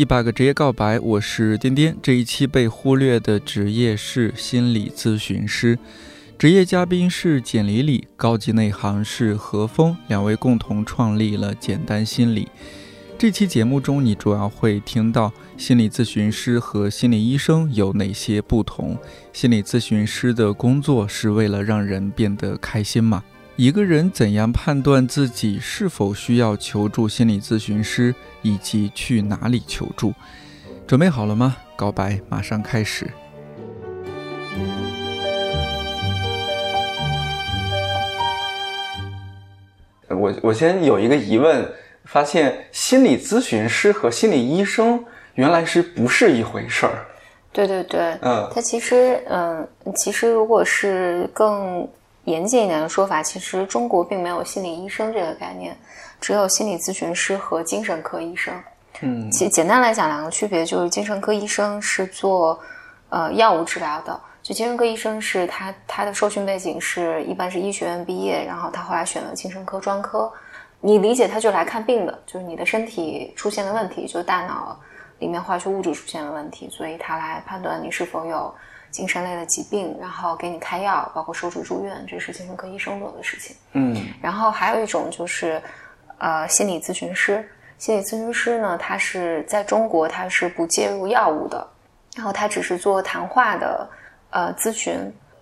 一百个职业告白，我是颠颠。这一期被忽略的职业是心理咨询师，职业嘉宾是简里里，高级内行是何峰，两位共同创立了简单心理。这期节目中，你主要会听到心理咨询师和心理医生有哪些不同？心理咨询师的工作是为了让人变得开心吗？一个人怎样判断自己是否需要求助心理咨询师，以及去哪里求助？准备好了吗？告白马上开始。我我先有一个疑问，发现心理咨询师和心理医生原来是不是一回事儿？对对对，嗯，它其实，嗯，其实如果是更。严谨一点的说法，其实中国并没有心理医生这个概念，只有心理咨询师和精神科医生。嗯，其简单来讲，两个区别就是精神科医生是做呃药物治疗的，就精神科医生是他他的受训背景是一般是医学院毕业，然后他后来选了精神科专科。你理解他就来看病的，就是你的身体出现了问题，就是大脑里面化学物质出现了问题，所以他来判断你是否有。精神类的疾病，然后给你开药，包括收治住院，这是精神科医生做的事情。嗯，然后还有一种就是，呃，心理咨询师。心理咨询师呢，他是在中国，他是不介入药物的，然后他只是做谈话的呃咨询，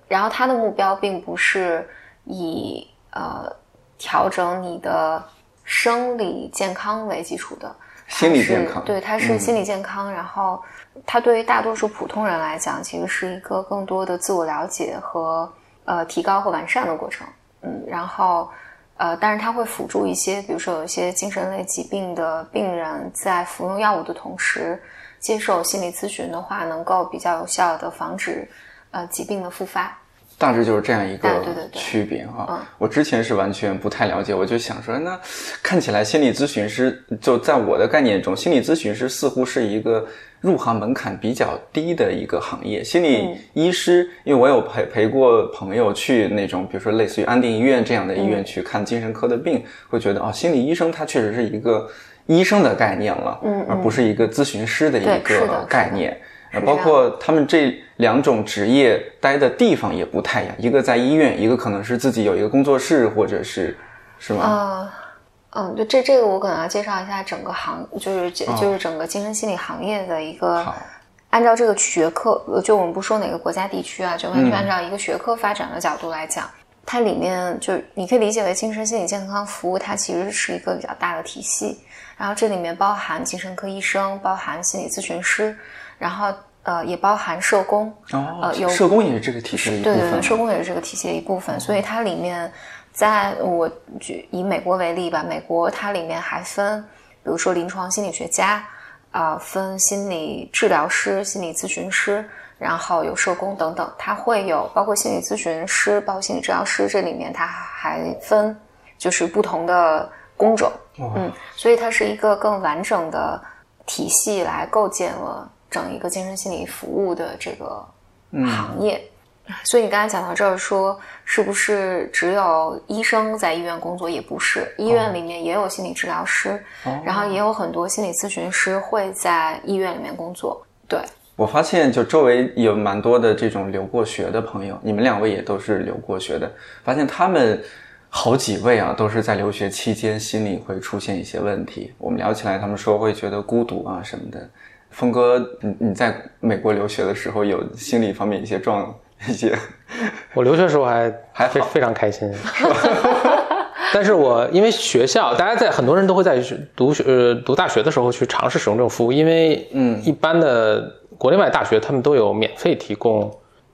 然后他的目标并不是以呃调整你的生理健康为基础的，心理健康，对，他是心理健康，然后。他对于大多数普通人来讲，其实是一个更多的自我了解和呃提高和完善的过程。嗯，然后呃，但是它会辅助一些，比如说有一些精神类疾病的病人，在服用药物的同时，接受心理咨询的话，能够比较有效的防止呃疾病的复发。大致就是这样一个区别哈。我之前是完全不太了解，我就想说，那看起来心理咨询师就在我的概念中，心理咨询师似乎是一个。入行门槛比较低的一个行业，心理医师，因为我有陪陪过朋友去那种，比如说类似于安定医院这样的医院去看精神科的病，会觉得哦，心理医生他确实是一个医生的概念了，嗯，而不是一个咨询师的一个概念。包括他们这两种职业待的地方也不太一样，一个在医院，一个可能是自己有一个工作室，或者是是吗？啊。嗯，就这这个我可能要介绍一下整个行，就是就是整个精神心理行业的一个，按照这个学科，就我们不说哪个国家地区啊，就完全按照一个学科发展的角度来讲，它里面就你可以理解为精神心理健康服务，它其实是一个比较大的体系，然后这里面包含精神科医生，包含心理咨询师，然后呃也包含社工，呃有社工也是这个体系的一部分，对对，社工也是这个体系的一部分，所以它里面。在我举以美国为例吧，美国它里面还分，比如说临床心理学家，啊，分心理治疗师、心理咨询师，然后有社工等等，它会有包括心理咨询师、包括心理治疗师，这里面它还分就是不同的工种，嗯，所以它是一个更完整的体系来构建了整一个精神心理服务的这个行业。所以你刚才讲到这儿，说是不是只有医生在医院工作？也不是，医院里面也有心理治疗师，然后也有很多心理咨询师会在医院里面工作。对，我发现就周围有蛮多的这种留过学的朋友，你们两位也都是留过学的，发现他们好几位啊，都是在留学期间心理会出现一些问题。我们聊起来，他们说会觉得孤独啊什么的。峰哥，你你在美国留学的时候有心理方面一些状？一些，我留学时候还还非非常开心，但是我因为学校，大家在很多人都会在读学呃读大学的时候去尝试使用这种服务，因为嗯一般的国内外大学他们都有免费提供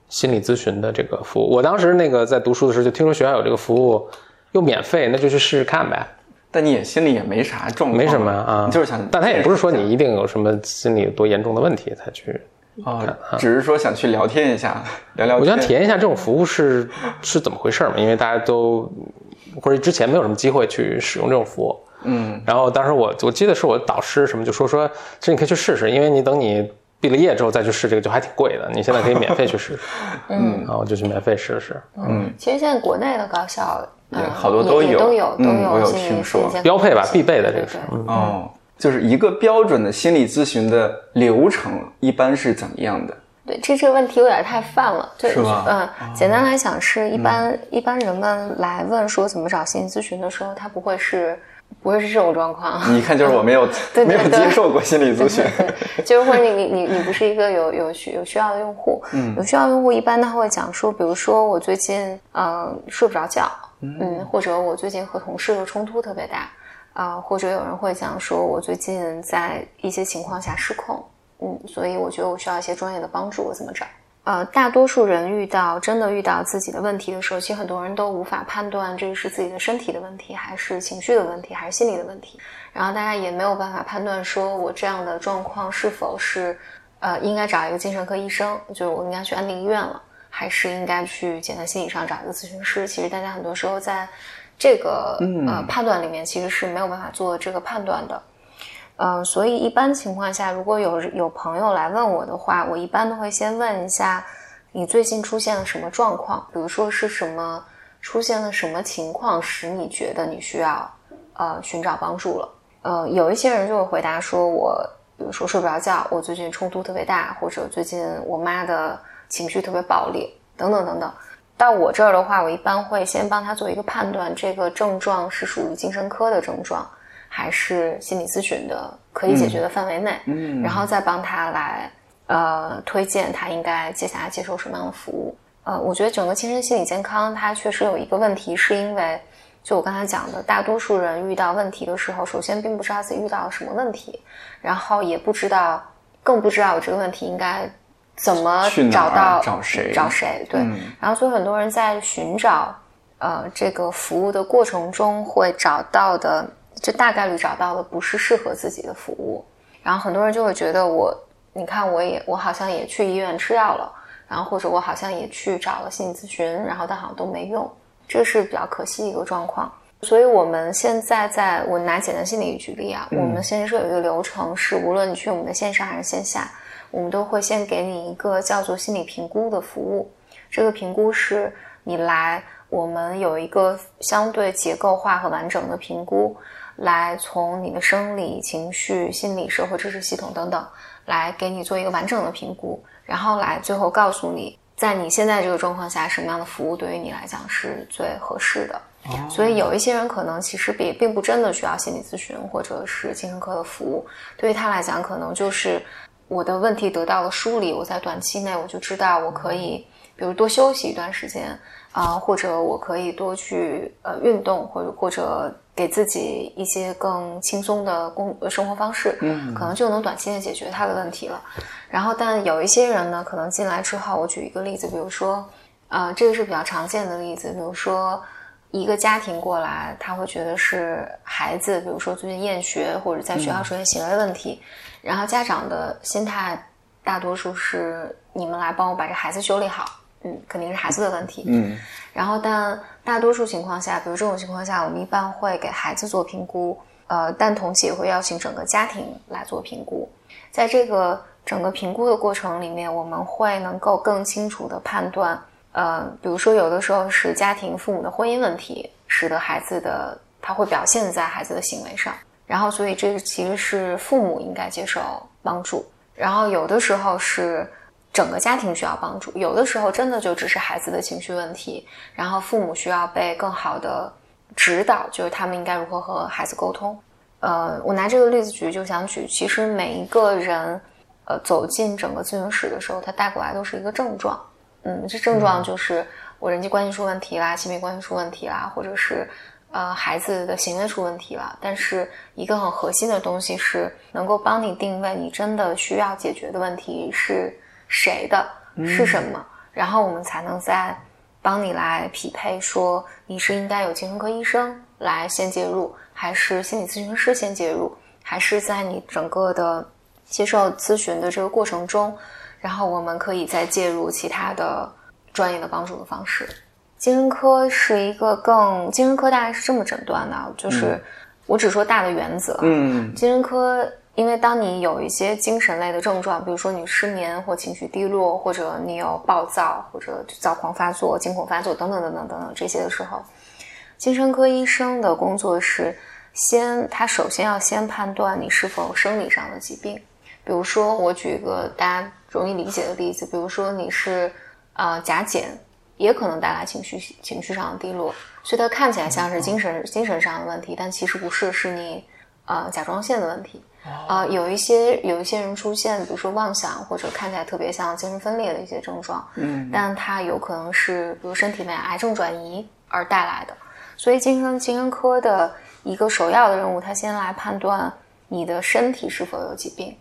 心理咨询的这个服务。我当时那个在读书的时候就听说学校有这个服务，又免费，那就去试试看呗。但你也心里也没啥状况，没什么啊，就是想，但他也不是说你一定有什么心理多严重的问题才去。啊，只是说想去聊天一下，聊聊。我想体验一下这种服务是 是怎么回事嘛？因为大家都或者之前没有什么机会去使用这种服务。嗯。然后当时我我记得是我导师什么就说说，其实你可以去试试，因为你等你毕了业之后再去试这个就还挺贵的，你现在可以免费去试试。嗯。然后我就去免费试试。嗯。其实现在国内的高校好多都有都有都有，我有听说标配吧，必备的这个是。哦。就是一个标准的心理咨询的流程一般是怎么样的？对，这这个问题有点太泛了，是吧？嗯，简单来讲是一般一般人们来问说怎么找心理咨询的时候，他不会是不会是这种状况。你看，就是我没有 没有接受过心理咨询，就是或者你你你你不是一个有有需有需要的用户，嗯，有需要用户一般他会讲说，比如说我最近嗯睡不着觉，嗯，或者我最近和同事的冲突特别大，啊，或者有人会讲说我最近在一些情况下失控。嗯，所以我觉得我需要一些专业的帮助。我怎么找？呃，大多数人遇到真的遇到自己的问题的时候，其实很多人都无法判断这个是自己的身体的问题，还是情绪的问题，还是心理的问题。然后大家也没有办法判断，说我这样的状况是否是呃应该找一个精神科医生，就是我应该去安定医院了，还是应该去简单心理上找一个咨询师。其实大家很多时候在这个呃判断里面，其实是没有办法做这个判断的。呃，所以一般情况下，如果有有朋友来问我的话，我一般都会先问一下你最近出现了什么状况，比如说是什么出现了什么情况使你觉得你需要呃寻找帮助了。呃，有一些人就会回答说，我比如说睡不着觉，我最近冲突特别大，或者最近我妈的情绪特别暴力，等等等等。到我这儿的话，我一般会先帮他做一个判断，这个症状是属于精神科的症状。还是心理咨询的可以解决的范围内，嗯，然后再帮他来呃推荐他应该接下来接受什么样的服务。呃，我觉得整个精神心理健康它确实有一个问题，是因为就我刚才讲的，大多数人遇到问题的时候，首先并不知道自己遇到了什么问题，然后也不知道，更不知道我这个问题应该怎么找到找谁找谁对，然后所以很多人在寻找呃这个服务的过程中会找到的。就大概率找到的不是适合自己的服务，然后很多人就会觉得我，你看我也我好像也去医院吃药了，然后或者我好像也去找了心理咨询，然后但好像都没用，这是比较可惜的一个状况。所以我们现在在我拿简单心理举例啊，我们现在是有一个流程，是无论你去我们的线上还是线下，我们都会先给你一个叫做心理评估的服务。这个评估是你来，我们有一个相对结构化和完整的评估。来从你的生理、情绪、心理、社会支持系统等等，来给你做一个完整的评估，然后来最后告诉你，在你现在这个状况下，什么样的服务对于你来讲是最合适的。所以有一些人可能其实并并不真的需要心理咨询或者是精神科的服务，对于他来讲，可能就是我的问题得到了梳理，我在短期内我就知道我可以，比如多休息一段时间啊，或者我可以多去呃运动，或者或者。给自己一些更轻松的工生活方式，嗯，可能就能短期内解决他的问题了。然后，但有一些人呢，可能进来之后，我举一个例子，比如说，呃，这个是比较常见的例子，比如说一个家庭过来，他会觉得是孩子，比如说最近厌学或者在学校出现行为问题，然后家长的心态大多数是你们来帮我把这孩子修理好。嗯，肯定是孩子的问题。嗯，然后但大多数情况下，比如这种情况下，我们一般会给孩子做评估，呃，但同时也会邀请整个家庭来做评估。在这个整个评估的过程里面，我们会能够更清楚的判断，呃，比如说有的时候是家庭父母的婚姻问题，使得孩子的他会表现在孩子的行为上，然后所以这其实是父母应该接受帮助。然后有的时候是。整个家庭需要帮助，有的时候真的就只是孩子的情绪问题，然后父母需要被更好的指导，就是他们应该如何和孩子沟通。呃，我拿这个例子举，就想举，其实每一个人，呃，走进整个咨询室的时候，他带过来都是一个症状，嗯，这症状就是我人际关系出问题啦，亲密关系出问题啦，或者是呃孩子的行为出问题了。但是一个很核心的东西是能够帮你定位你真的需要解决的问题是。谁的是什么？然后我们才能再帮你来匹配，说你是应该有精神科医生来先介入，还是心理咨询师先介入，还是在你整个的接受咨询的这个过程中，然后我们可以再介入其他的专业的帮助的方式。精神科是一个更精神科大概是这么诊断的，就是我只说大的原则。嗯，精神科。因为当你有一些精神类的症状，比如说你失眠或情绪低落，或者你有暴躁或者躁狂发作、惊恐发作等等等等等等这些的时候，精神科医生的工作是先他首先要先判断你是否生理上的疾病。比如说，我举一个大家容易理解的例子，比如说你是呃甲减，也可能带来情绪情绪上的低落，所以它看起来像是精神精神上的问题，但其实不是，是你呃甲状腺的问题。啊，有一些有一些人出现，比如说妄想或者看起来特别像精神分裂的一些症状，嗯，但它有可能是比如身体内癌症转移而带来的。所以精神精神科的一个首要的任务，他先来判断你的身体是否有疾病。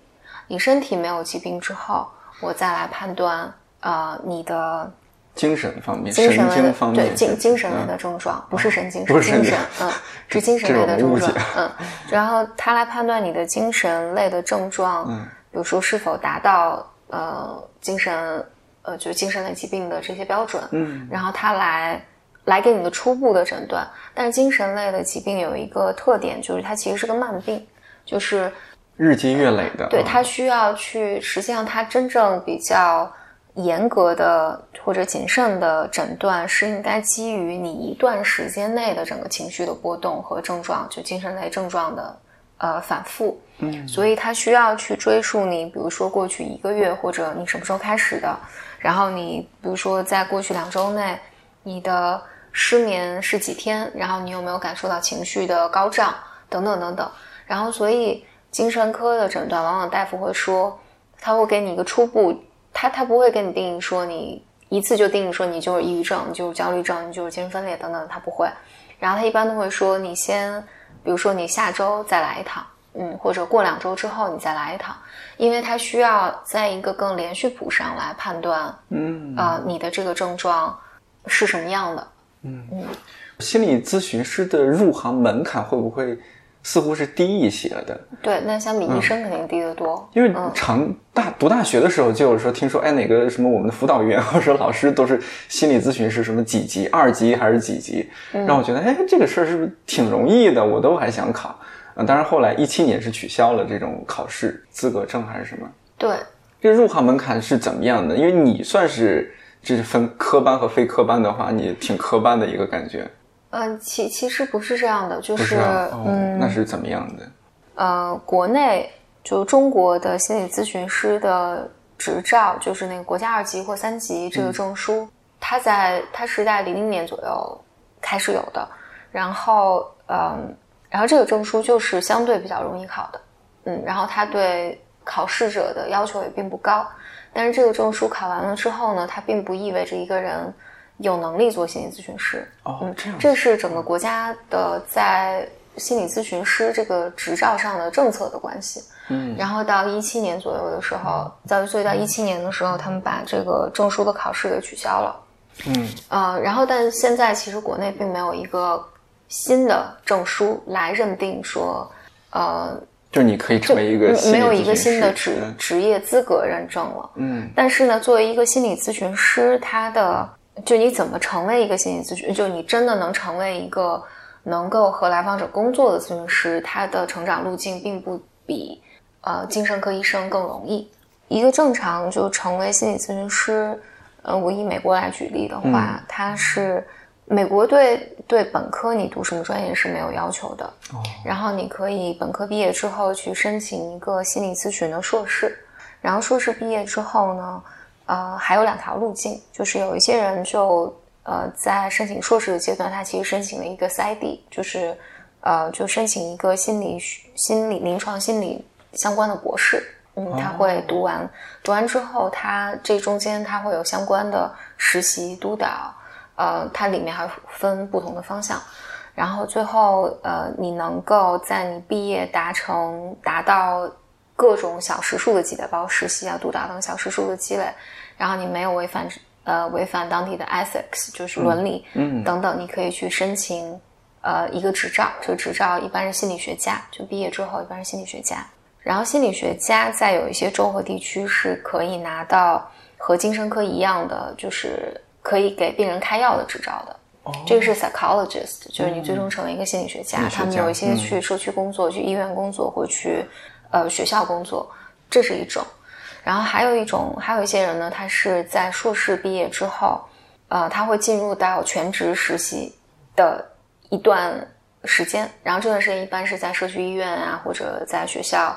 你身体没有疾病之后，我再来判断呃你的精神方面、精神类的方面对精精神类的症状，不是神经，是精神，嗯，是精神类的症状，嗯，然后他来判断你的精神类的症状，嗯，比如说是否达到呃精神呃就是精神类疾病的这些标准，嗯，然后他来来给你的初步的诊断。但是精神类的疾病有一个特点，就是它其实是个慢病，就是。日积月累的，对它需要去，实际上它真正比较严格的或者谨慎的诊断是应该基于你一段时间内的整个情绪的波动和症状，就精神类症状的呃反复。嗯，所以他需要去追溯你，比如说过去一个月或者你什么时候开始的，然后你比如说在过去两周内你的失眠是几天，然后你有没有感受到情绪的高涨等等等等，然后所以。精神科的诊断，往往大夫会说，他会给你一个初步，他他不会给你定义说你一次就定义说你就是抑郁症，你就是焦虑症，你就是精神分裂等等，他不会。然后他一般都会说，你先，比如说你下周再来一趟，嗯，或者过两周之后你再来一趟，因为他需要在一个更连续谱上来判断，嗯，呃，你的这个症状是什么样的，嗯嗯，心理咨询师的入行门槛会不会？似乎是低一些的，对，那相比医生肯定低得多。因为长大读大学的时候就有说，听说哎哪个什么我们的辅导员 或者老师都是心理咨询师，什么几级，二级还是几级，让我觉得哎这个事儿是不是挺容易的？我都还想考啊。当然后来一七年是取消了这种考试资格证还是什么？对，这入行门槛是怎么样的？因为你算是这是分科班和非科班的话，你挺科班的一个感觉。嗯，其其实不是这样的，就是嗯，那是怎么样的？呃，国内就中国的心理咨询师的执照，就是那个国家二级或三级这个证书，它在它是在零零年左右开始有的。然后，嗯，然后这个证书就是相对比较容易考的，嗯，然后它对考试者的要求也并不高。但是这个证书考完了之后呢，它并不意味着一个人。有能力做心理咨询师哦，这样，这是整个国家的在心理咨询师这个执照上的政策的关系。嗯，然后到一七年左右的时候，在所以到一七年的时候，他们把这个证书的考试给取消了。嗯，呃，然后但现在其实国内并没有一个新的证书来认定说，呃，就你可以成为一个没有一个新的职职业资格认证了。嗯，但是呢，作为一个心理咨询师，他的就你怎么成为一个心理咨询？就你真的能成为一个能够和来访者工作的咨询师，他的成长路径并不比呃精神科医生更容易。一个正常就成为心理咨询师，呃，我以美国来举例的话，他是美国对对本科你读什么专业是没有要求的，然后你可以本科毕业之后去申请一个心理咨询的硕士，然后硕士毕业之后呢？呃，还有两条路径，就是有一些人就呃在申请硕士的阶段，他其实申请了一个 PsyD，就是呃就申请一个心理心理临床心理相关的博士，嗯，他会读完，读完之后，他这中间他会有相关的实习督导，呃，它里面还分不同的方向，然后最后呃你能够在你毕业达成达到。各种小时数的积累，包括实习啊、督导等小时数的积累，然后你没有违反呃违反当地的 ethics，就是伦理，嗯等等，你可以去申请呃一个执照。这个执照一般是心理学家，就毕业之后一般是心理学家。然后心理学家在有一些州和地区是可以拿到和精神科一样的，就是可以给病人开药的执照的。哦，这个是 psychologist，就是你最终成为一个心理学家。他们有一些去社区工作，去医院工作，或去。呃，学校工作，这是一种，然后还有一种，还有一些人呢，他是在硕士毕业之后，呃，他会进入到全职实习的一段时间，然后这段时间一般是在社区医院啊，或者在学校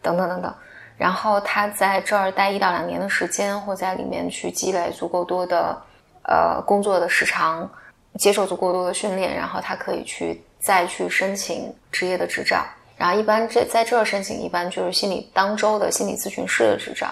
等等等等。然后他在这儿待一到两年的时间，或在里面去积累足够多的呃工作的时长，接受足够多的训练，然后他可以去再去申请职业的执照。然后一般这在这儿申请，一般就是心理当周的心理咨询师的执照。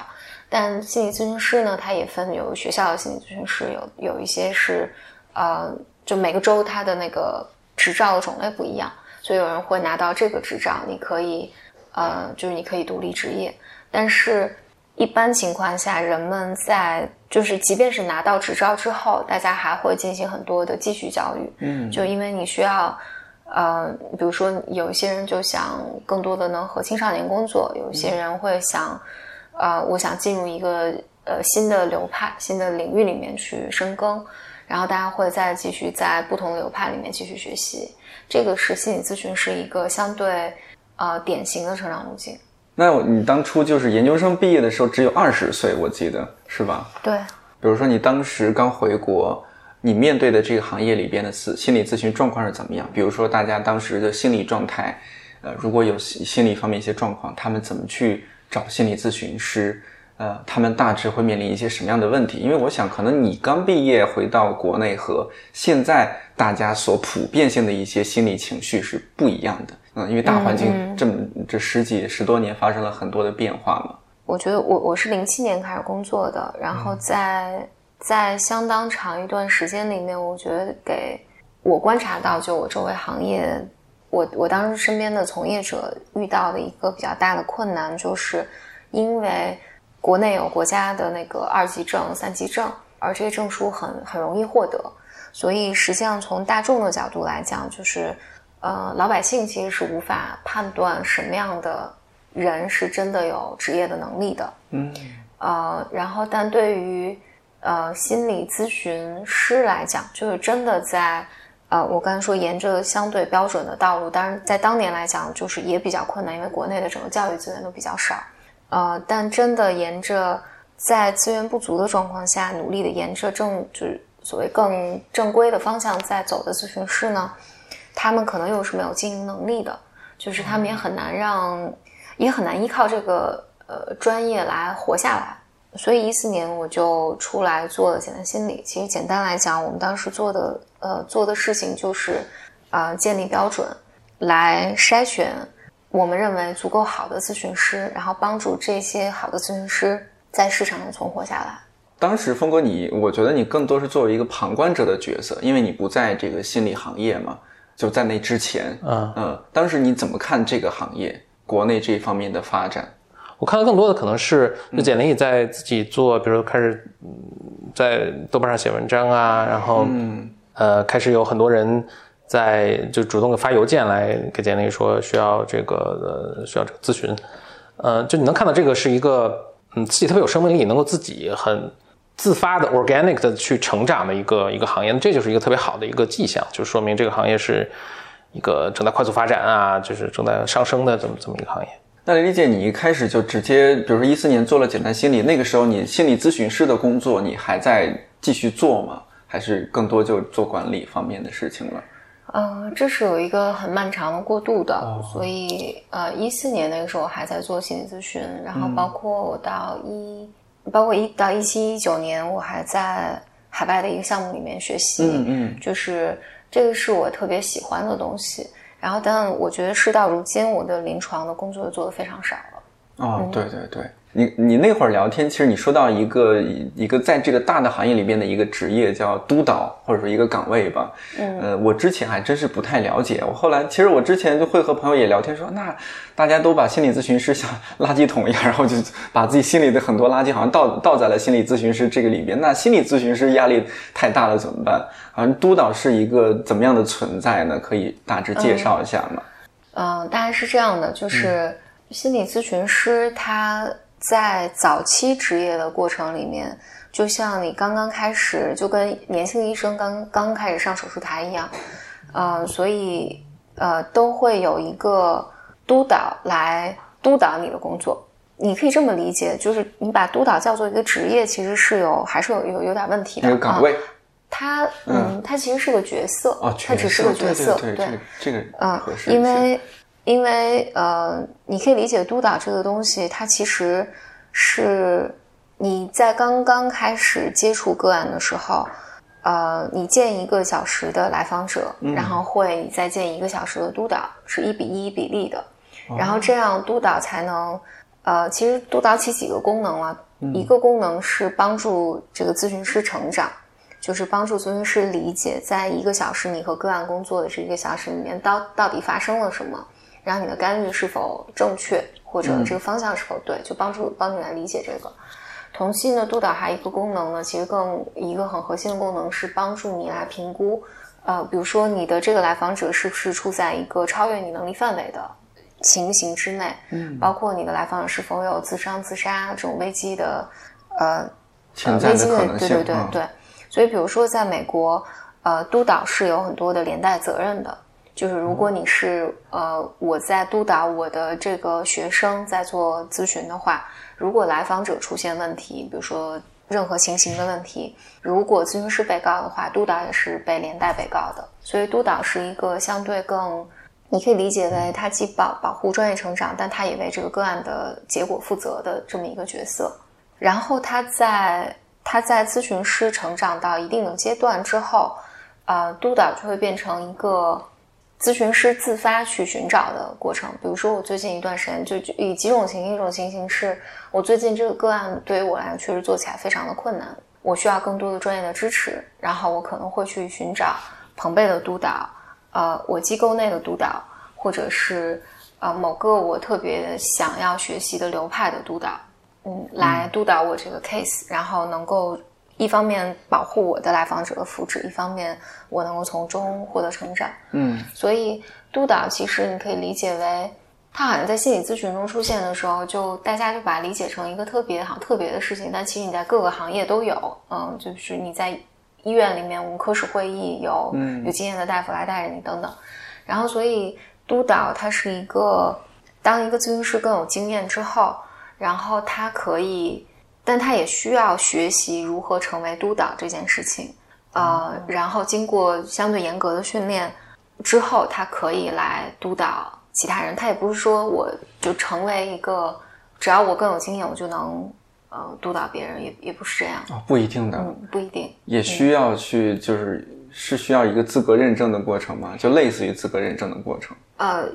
但心理咨询师呢，它也分有学校的心理咨询师，有有一些是，呃，就每个州它的那个执照的种类不一样，所以有人会拿到这个执照，你可以，呃，就是你可以独立执业。但是，一般情况下，人们在就是即便是拿到执照之后，大家还会进行很多的继续教育，嗯，就因为你需要，呃，比如说有一些人就想更多的能和青少年工作，有一些人会想。呃，我想进入一个呃新的流派、新的领域里面去深耕，然后大家会再继续在不同的流派里面继续学习。这个是心理咨询是一个相对呃典型的成长路径。那你当初就是研究生毕业的时候只有二十岁，我记得是吧？对。比如说你当时刚回国，你面对的这个行业里边的咨心理咨询状况是怎么样？比如说大家当时的心理状态，呃，如果有心理方面一些状况，他们怎么去？找心理咨询师，呃，他们大致会面临一些什么样的问题？因为我想，可能你刚毕业回到国内和现在大家所普遍性的一些心理情绪是不一样的，嗯，因为大环境这么这十几十多年发生了很多的变化嘛。我觉得我我是零七年开始工作的，然后在在相当长一段时间里面，我觉得给我观察到，就我周围行业。我我当时身边的从业者遇到的一个比较大的困难，就是因为国内有国家的那个二级证、三级证，而这些证书很很容易获得，所以实际上从大众的角度来讲，就是呃老百姓其实是无法判断什么样的人是真的有职业的能力的。嗯，呃，然后但对于呃心理咨询师来讲，就是真的在。呃，我刚才说沿着相对标准的道路，当然在当年来讲，就是也比较困难，因为国内的整个教育资源都比较少。呃，但真的沿着在资源不足的状况下，努力的沿着正就是所谓更正规的方向在走的咨询师呢，他们可能又是没有经营能力的，就是他们也很难让，也很难依靠这个呃专业来活下来。所以一四年我就出来做了简单心理。其实简单来讲，我们当时做的呃做的事情就是，啊建立标准，来筛选我们认为足够好的咨询师，然后帮助这些好的咨询师在市场上存活下来。当时峰哥，你我觉得你更多是作为一个旁观者的角色，因为你不在这个心理行业嘛。就在那之前，嗯嗯，当时你怎么看这个行业国内这方面的发展？我看到更多的可能是，就简历在自己做，比如开始在豆瓣上写文章啊，然后呃，开始有很多人在就主动的发邮件来给简历说需要这个呃需要这个咨询，呃，就你能看到这个是一个嗯自己特别有生命力，能够自己很自发的 organic 的去成长的一个一个行业，这就是一个特别好的一个迹象，就说明这个行业是一个正在快速发展啊，就是正在上升的这么这么一个行业。那李姐，你一开始就直接，比如说一四年做了简单心理，那个时候你心理咨询师的工作，你还在继续做吗？还是更多就做管理方面的事情了？呃，这是有一个很漫长的过渡的，所以呃，一四年那个时候还在做心理咨询，然后包括我到一，包括一到一七一九年，我还在海外的一个项目里面学习，嗯嗯，就是这个是我特别喜欢的东西。然后，但我觉得事到如今，我的临床的工作做的非常少了。哦，对对对，你你那会儿聊天，其实你说到一个一个在这个大的行业里边的一个职业叫督导，或者说一个岗位吧。嗯，呃，我之前还真是不太了解。我后来其实我之前就会和朋友也聊天说，那大家都把心理咨询师像垃圾桶一样，然后就把自己心里的很多垃圾好像倒倒在了心理咨询师这个里边。那心理咨询师压力太大了怎么办？好像督导是一个怎么样的存在呢？可以大致介绍一下吗？嗯，大概是这样的，就是心理咨询师他在早期职业的过程里面，就像你刚刚开始，就跟年轻的医生刚刚开始上手术台一样，嗯，所以呃都会有一个督导来督导你的工作。你可以这么理解，就是你把督导叫做一个职业，其实是有还是有有有点问题的。岗位。他嗯，他其实是个角色，他只是个角色，对这个嗯，因为因为呃，你可以理解督导这个东西，它其实是你在刚刚开始接触个案的时候，呃，你见一个小时的来访者，然后会再见一个小时的督导，是一比一比例的，然后这样督导才能呃，其实督导起几个功能了，一个功能是帮助这个咨询师成长。就是帮助咨询师理解，在一个小时你和个案工作的这一个小时里面，到到底发生了什么，然后你的干预是否正确，或者这个方向是否对，就帮助帮你来理解这个。同期呢，督导还有一个功能呢，其实更一个很核心的功能是帮助你来评估，呃，比如说你的这个来访者是不是处在一个超越你能力范围的情形之内，嗯，包括你的来访者是否有自伤、自杀这种危机的，呃，潜在的可能性，对对对对。所以，比如说，在美国，呃，督导是有很多的连带责任的。就是如果你是呃，我在督导我的这个学生在做咨询的话，如果来访者出现问题，比如说任何情形的问题，如果咨询师被告的话，督导也是被连带被告的。所以，督导是一个相对更，你可以理解为他既保保护专业成长，但他也为这个个案的结果负责的这么一个角色。然后他在。他在咨询师成长到一定的阶段之后，呃，督导就会变成一个咨询师自发去寻找的过程。比如说，我最近一段时间就以几种情形，一种情形是我最近这个个案对于我来讲确实做起来非常的困难，我需要更多的专业的支持，然后我可能会去寻找朋辈的督导，呃，我机构内的督导，或者是呃某个我特别想要学习的流派的督导。嗯，来督导我这个 case，然后能够一方面保护我的来访者的福祉，一方面我能够从中获得成长。嗯，所以督导其实你可以理解为，他好像在心理咨询中出现的时候，就大家就把它理解成一个特别好特别的事情，但其实你在各个行业都有。嗯，就是你在医院里面，我们科室会议有有经验的大夫来带着你等等。然后，所以督导它是一个，当一个咨询师更有经验之后。然后他可以，但他也需要学习如何成为督导这件事情，呃，然后经过相对严格的训练之后，他可以来督导其他人。他也不是说我就成为一个，只要我更有经验，我就能呃督导别人，也也不是这样啊，不一定的，嗯，不一定，也需要去，就是是需要一个资格认证的过程嘛？就类似于资格认证的过程，呃。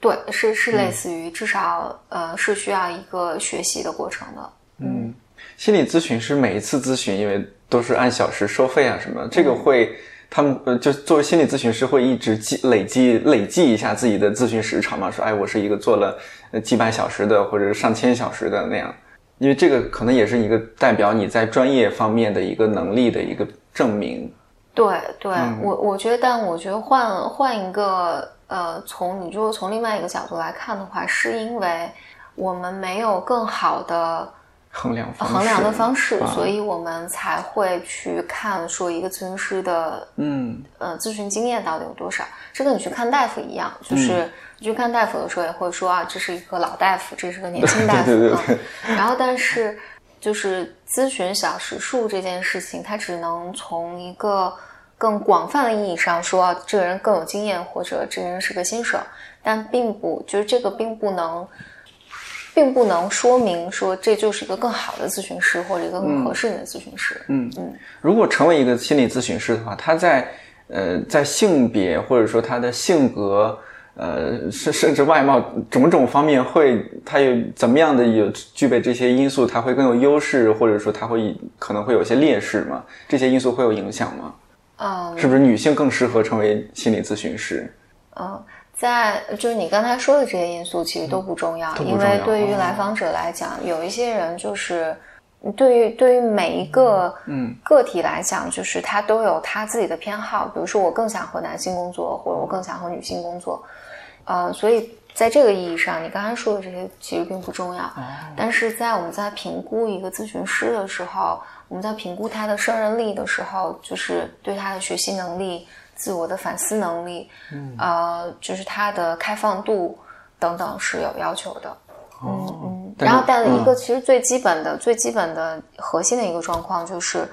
对，是是类似于，至少呃是需要一个学习的过程的。嗯，心理咨询师每一次咨询，因为都是按小时收费啊什么，这个会他们呃就作为心理咨询师会一直积累积累计一下自己的咨询时长嘛，说哎我是一个做了几百小时的或者上千小时的那样，因为这个可能也是一个代表你在专业方面的一个能力的一个证明。对对，我我觉得，但我觉得换换一个。呃，从你如果从另外一个角度来看的话，是因为我们没有更好的衡量衡量的方式，所以我们才会去看说一个咨询师的嗯呃咨询经验到底有多少。这跟你去看大夫一样，就是你去看大夫的时候也会说啊，这是一个老大夫，这是个年轻大夫。对 对对。然后，但是就是咨询小时数这件事情，它只能从一个。更广泛的意义上说，这个人更有经验，或者这个人是个新手，但并不就是这个并不能，并不能说明说这就是一个更好的咨询师或者一个更合适你的咨询师。嗯嗯，如果成为一个心理咨询师的话，他在呃在性别或者说他的性格呃甚甚至外貌种种方面会他有怎么样的有具备这些因素，他会更有优势，或者说他会可能会有些劣势吗？这些因素会有影响吗？嗯，是不是女性更适合成为心理咨询师？嗯，在就是你刚才说的这些因素其实都不重要，因为对于来访者来讲，有一些人就是对于对于每一个嗯个体来讲，就是他都有他自己的偏好。比如说，我更想和男性工作，或者我更想和女性工作。呃，所以在这个意义上，你刚才说的这些其实并不重要。但是在我们在评估一个咨询师的时候。我们在评估他的胜任力的时候，就是对他的学习能力、自我的反思能力，嗯，呃，就是他的开放度等等是有要求的。嗯嗯。然后，但一个其实最基本的、最基本的核心的一个状况就是，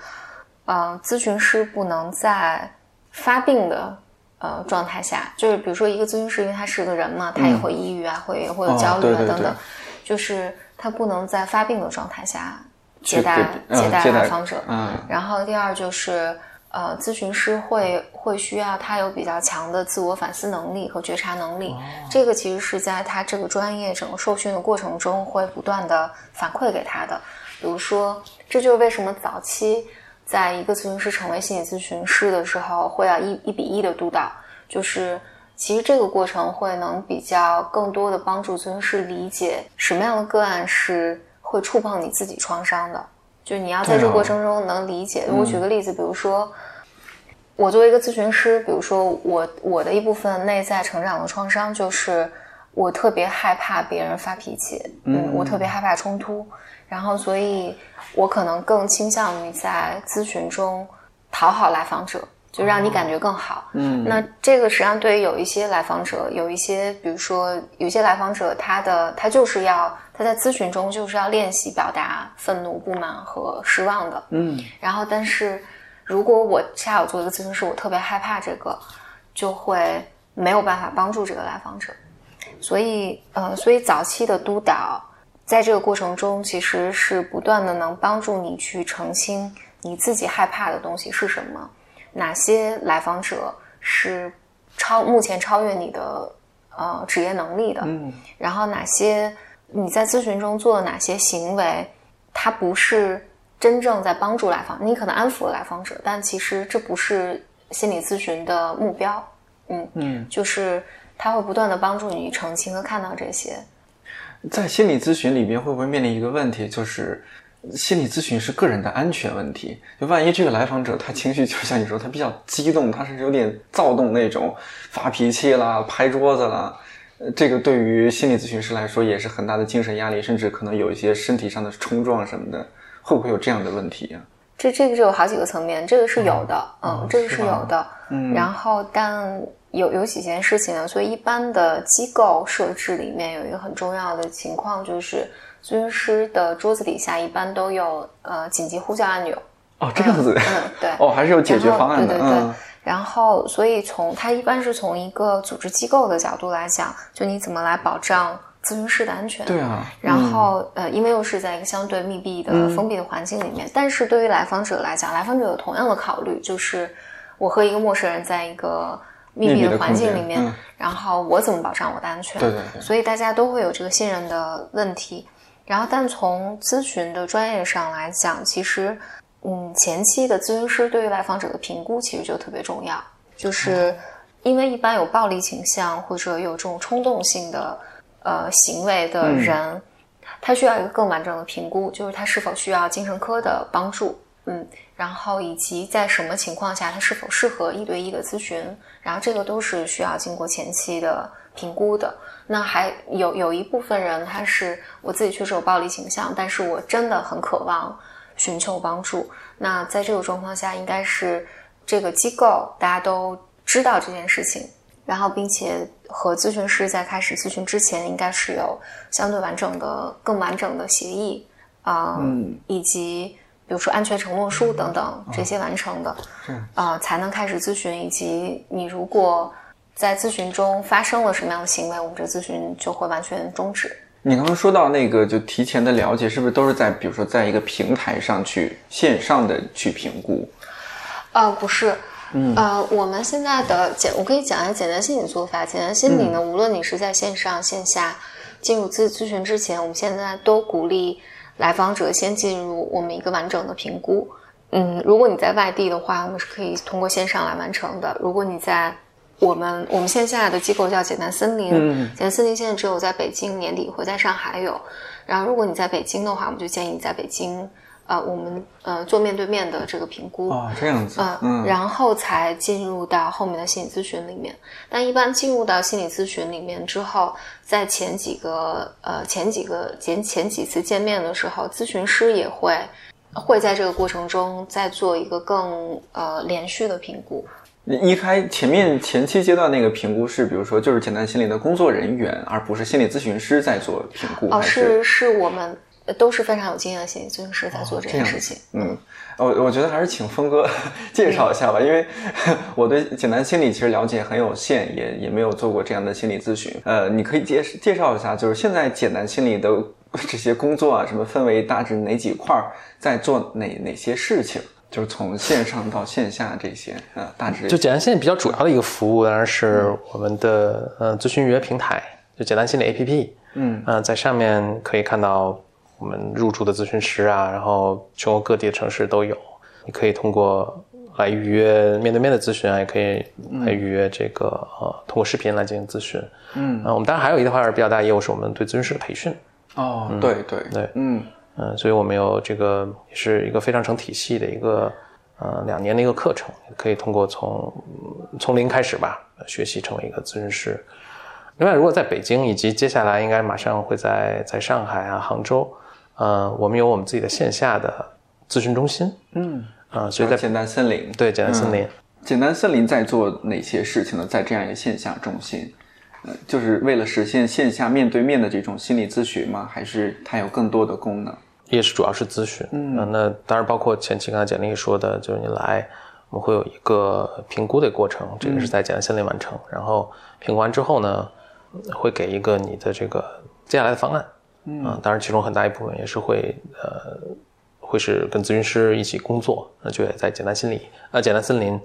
呃，咨询师不能在发病的呃状态下，就是比如说一个咨询师，因为他是个人嘛，他也会抑郁啊，会会有焦虑啊等等，就是他不能在发病的状态下接待接待来访者。嗯，然后第二就是。呃，咨询师会会需要他有比较强的自我反思能力和觉察能力，这个其实是在他这个专业整个受训的过程中会不断的反馈给他的。比如说，这就是为什么早期在一个咨询师成为心理咨询师的时候，会要一一比一的督导，就是其实这个过程会能比较更多的帮助咨询师理解什么样的个案是会触碰你自己创伤的。就你要在这个过程中能理解。我举个例子，比如说，我作为一个咨询师，比如说我我的一部分内在成长的创伤就是我特别害怕别人发脾气，嗯，我特别害怕冲突，然后所以我可能更倾向于在咨询中讨好来访者。就让你感觉更好。嗯，那这个实际上对于有一些来访者，有一些，比如说有些来访者，他的他就是要他在咨询中就是要练习表达愤怒、不满和失望的。嗯，然后但是如果我恰好做一个咨询师，我特别害怕这个，就会没有办法帮助这个来访者。所以，呃，所以早期的督导在这个过程中，其实是不断的能帮助你去澄清你自己害怕的东西是什么。哪些来访者是超目前超越你的呃职业能力的？嗯，然后哪些你在咨询中做了哪些行为，它不是真正在帮助来访，你可能安抚了来访者，但其实这不是心理咨询的目标。嗯嗯，就是他会不断的帮助你澄清和看到这些。在心理咨询里边，会不会面临一个问题，就是？心理咨询是个人的安全问题，就万一这个来访者他情绪就像你说，他比较激动，他是有点躁动那种，发脾气啦、拍桌子啦，这个对于心理咨询师来说也是很大的精神压力，甚至可能有一些身体上的冲撞什么的，会不会有这样的问题呀？这这个是有好几个层面，这个是有的，嗯，这个是有的，嗯，然后但有有几件事情呢，所以一般的机构设置里面有一个很重要的情况就是。咨询师的桌子底下一般都有呃紧急呼叫按钮哦，这样子嗯对哦还是有解决方案的对对对，然后所以从它一般是从一个组织机构的角度来讲，就你怎么来保障咨询师的安全对啊，然后呃因为又是在一个相对密闭的封闭的环境里面，但是对于来访者来讲，来访者有同样的考虑，就是我和一个陌生人在一个密闭的环境里面，然后我怎么保障我的安全？对对对，所以大家都会有这个信任的问题。然后，但从咨询的专业上来讲，其实，嗯，前期的咨询师对于来访者的评估其实就特别重要，就是因为一般有暴力倾向或者有这种冲动性的呃行为的人，他需要一个更完整的评估，就是他是否需要精神科的帮助，嗯，然后以及在什么情况下他是否适合一对一的咨询，然后这个都是需要经过前期的评估的。那还有有一部分人，他是我自己确实有暴力倾向，但是我真的很渴望寻求帮助。那在这个状况下，应该是这个机构大家都知道这件事情，然后并且和咨询师在开始咨询之前，应该是有相对完整的、更完整的协议啊，以及比如说安全承诺书等等这些完成的，啊，才能开始咨询。以及你如果。在咨询中发生了什么样的行为，我们这咨询就会完全终止。你刚刚说到那个，就提前的了解，是不是都是在比如说在一个平台上去线上的去评估？呃，不是，嗯，呃，我们现在的简，我可以讲一下简单心理做法。简单心理呢，无论你是在线上线下进入咨咨询之前，我们现在都鼓励来访者先进入我们一个完整的评估。嗯，如果你在外地的话，我们是可以通过线上来完成的。如果你在我们我们线下的机构叫简单森林，简单森林现在只有在北京，年底会在上海有。然后如果你在北京的话，我们就建议你在北京，呃，我们呃做面对面的这个评估啊，这样子，嗯，然后才进入到后面的心理咨询里面。但一般进入到心理咨询里面之后，在前几个呃前几个前前几次见面的时候，咨询师也会会在这个过程中再做一个更呃连续的评估。一开前面前期阶段那个评估是，比如说就是简单心理的工作人员，而不是心理咨询师在做评估。哦，是是我们都是非常有经验的心理咨询师在做这件事情。嗯，我我觉得还是请峰哥 介绍一下吧，因为 我对简单心理其实了解很有限，也也没有做过这样的心理咨询。呃，你可以介介绍一下，就是现在简单心理的 这些工作啊，什么分为大致哪几块，在做哪哪些事情？就是从线上到线下这些，呃，大致就简单心理比较主要的一个服务，当然是我们的呃咨询预约平台，就简单心理 APP。嗯，呃，在上面可以看到。我们入驻的咨询师啊，然后全国各地的城市都有，你可以通过来预约面对面的咨询啊，也可以来预约这个呃通过视频来进行咨询。嗯，啊，我们当然还有一块比较大业务是我们对咨询师的培训。哦，对对对，嗯嗯，所以我们有这个是一个非常成体系的一个呃两年的一个课程，可以通过从从零开始吧学习成为一个咨询师。另外，如果在北京以及接下来应该马上会在在上海啊、杭州。呃，我们有我们自己的线下的咨询中心，嗯，啊，所以在简单森林，对，简单森林，简单森林在做哪些事情呢？在这样一个线下中心，呃，就是为了实现线下面对面的这种心理咨询吗？还是它有更多的功能？也是主要是咨询，嗯，那当然包括前期刚才简历说的，就是你来，我们会有一个评估的过程，这个是在简单森林完成，然后评估完之后呢，会给一个你的这个接下来的方案。嗯，当然，其中很大一部分也是会，呃，会是跟咨询师一起工作，那就也在简单心理，呃，简单森林，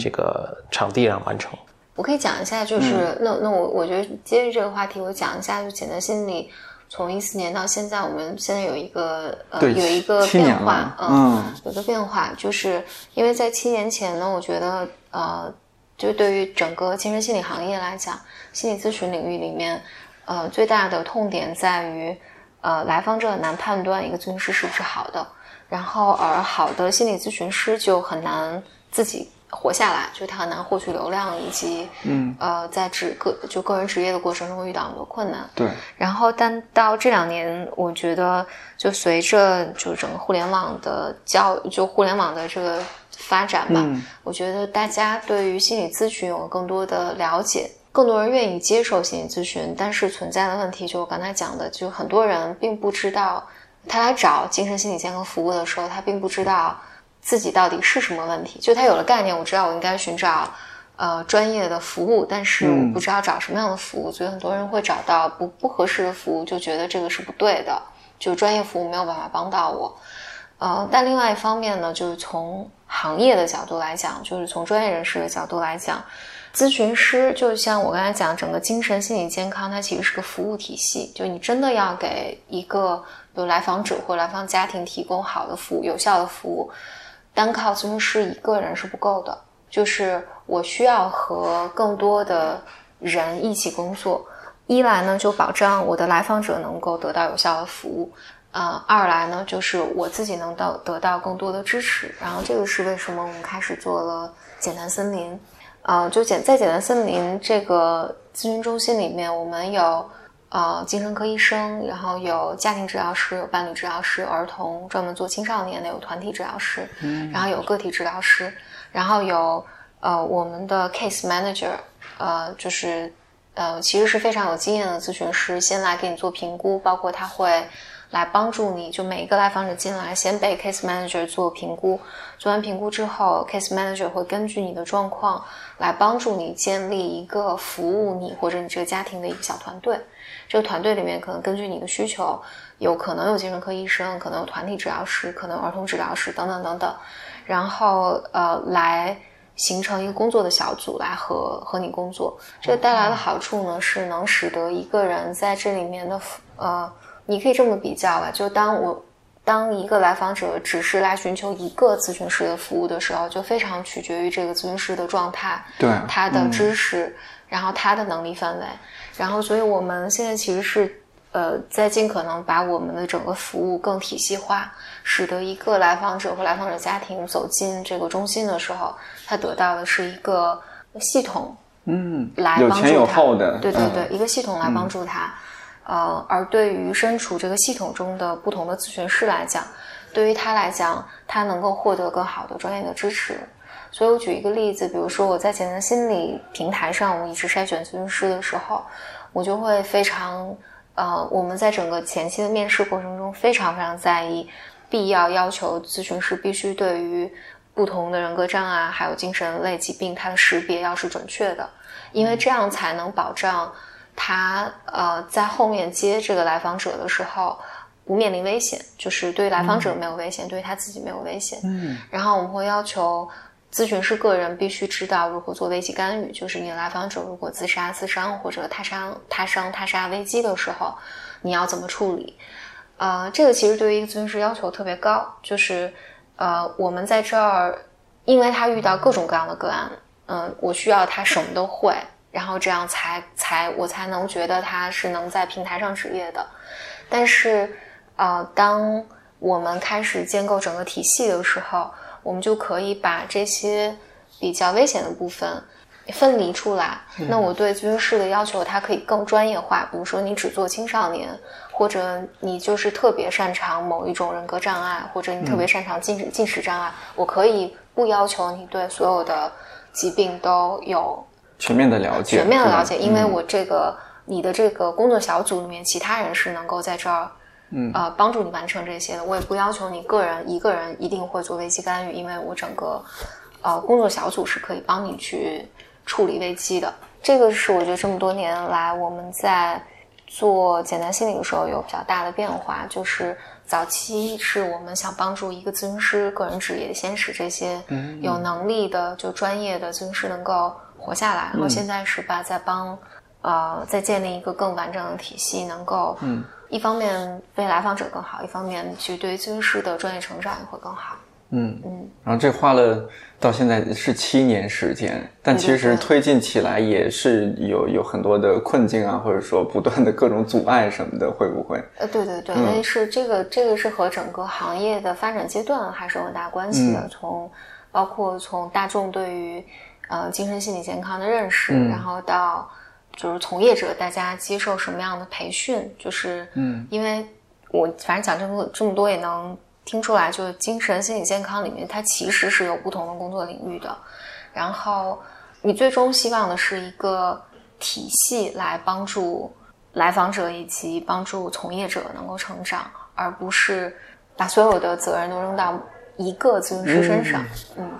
这个场地上完成。我可以讲一下，就是那那我我觉得接着这个话题，我讲一下，就简单心理从一四年到现在，我们现在有一个呃有一个变化，嗯，有个变化，就是因为在七年前呢，我觉得呃，就对于整个精神心理行业来讲，心理咨询领域里面。呃，最大的痛点在于，呃，来访者很难判断一个咨询师是不是好的，然后而好的心理咨询师就很难自己活下来，就他很难获取流量，以及嗯呃，在职个就个人职业的过程中会遇到很多困难。对。然后，但到这两年，我觉得就随着就整个互联网的教，就互联网的这个发展吧，我觉得大家对于心理咨询有更多的了解。更多人愿意接受心理咨询，但是存在的问题，就我刚才讲的，就很多人并不知道，他来找精神心理健康服务的时候，他并不知道自己到底是什么问题。就他有了概念，我知道我应该寻找呃专业的服务，但是我不知道找什么样的服务，所以很多人会找到不不合适的服务，就觉得这个是不对的，就专业服务没有办法帮到我。呃，但另外一方面呢，就是从行业的角度来讲，就是从专业人士的角度来讲。咨询师就像我刚才讲，整个精神心理健康，它其实是个服务体系。就你真的要给一个比如来访者或来访家庭提供好的服务、有效的服务，单靠咨询师一个人是不够的。就是我需要和更多的人一起工作，一来呢就保障我的来访者能够得到有效的服务，啊，二来呢就是我自己能到得到更多的支持。然后这个是为什么我们开始做了简单森林。呃，就简在简单森林这个咨询中心里面，我们有呃精神科医生，然后有家庭治疗师，有伴侣治疗师，儿童专门做青少年的有团体治疗师，嗯，然后有个体治疗师，然后有呃我们的 case manager，呃就是呃其实是非常有经验的咨询师，先来给你做评估，包括他会。来帮助你，就每一个来访者进来，先被 case manager 做评估，做完评估之后，case manager 会根据你的状况来帮助你建立一个服务你或者你这个家庭的一个小团队。这个团队里面可能根据你的需求，有可能有精神科医生，可能有团体治疗师，可能儿童治疗师等等等等，然后呃来形成一个工作的小组来和和你工作。这个带来的好处呢，是能使得一个人在这里面的呃。你可以这么比较吧，就当我当一个来访者只是来寻求一个咨询师的服务的时候，就非常取决于这个咨询师的状态，对他的知识，然后他的能力范围，然后所以我们现在其实是呃在尽可能把我们的整个服务更体系化，使得一个来访者或来访者家庭走进这个中心的时候，他得到的是一个系统，嗯，来有前有后的，对对对，一个系统来帮助他。呃，而对于身处这个系统中的不同的咨询师来讲，对于他来讲，他能够获得更好的专业的支持。所以我举一个例子，比如说我在简单心理平台上，我一直筛选咨询师的时候，我就会非常呃，我们在整个前期的面试过程中非常非常在意，必要要求咨询师必须对于不同的人格障碍还有精神类疾病它的识别要是准确的，因为这样才能保障他呃在后面接这个来访者的时候不面临危险，就是对于来访者没有危险，对于他自己没有危险。嗯，然后我们会要求。咨询师个人必须知道如何做危机干预，就是你的来访者如果自杀、自伤或者他伤、他伤、他杀危机的时候，你要怎么处理？呃，这个其实对于一个咨询师要求特别高，就是呃，我们在这儿，因为他遇到各种各样的个案，嗯，我需要他什么都会，然后这样才才我才能觉得他是能在平台上职业的。但是，呃，当我们开始建构整个体系的时候，我们就可以把这些比较危险的部分分离出来。那我对咨询师的要求，它可以更专业化。比如说，你只做青少年，或者你就是特别擅长某一种人格障碍，或者你特别擅长进进食障碍，我可以不要求你对所有的疾病都有全面的了解。全面的了解，因为我这个你的这个工作小组里面，其他人是能够在这儿。嗯呃，帮助你完成这些的，我也不要求你个人一个人一定会做危机干预，因为我整个呃工作小组是可以帮你去处理危机的。这个是我觉得这么多年来我们在做简单心理的时候有比较大的变化，就是早期是我们想帮助一个咨询师个人职业先使这些有能力的就专业的咨询师能够活下来，然后现在是吧在帮呃在建立一个更完整的体系，能够嗯。一方面为来访者更好，一方面其实对于咨询师的专业成长也会更好。嗯嗯。然后这花了到现在是七年时间，但其实推进起来也是有有很多的困境啊，或者说不断的各种阻碍什么的，会不会？呃，对对对，因为是这个这个是和整个行业的发展阶段还是有很大关系的。从包括从大众对于呃精神心理健康的认识，然后到。就是从业者，大家接受什么样的培训？就是，嗯，因为我反正讲这么这么多，也能听出来，就是精神心理健康里面，它其实是有不同的工作领域的。然后，你最终希望的是一个体系来帮助来访者以及帮助从业者能够成长，而不是把所有的责任都扔到一个咨询师身上。嗯，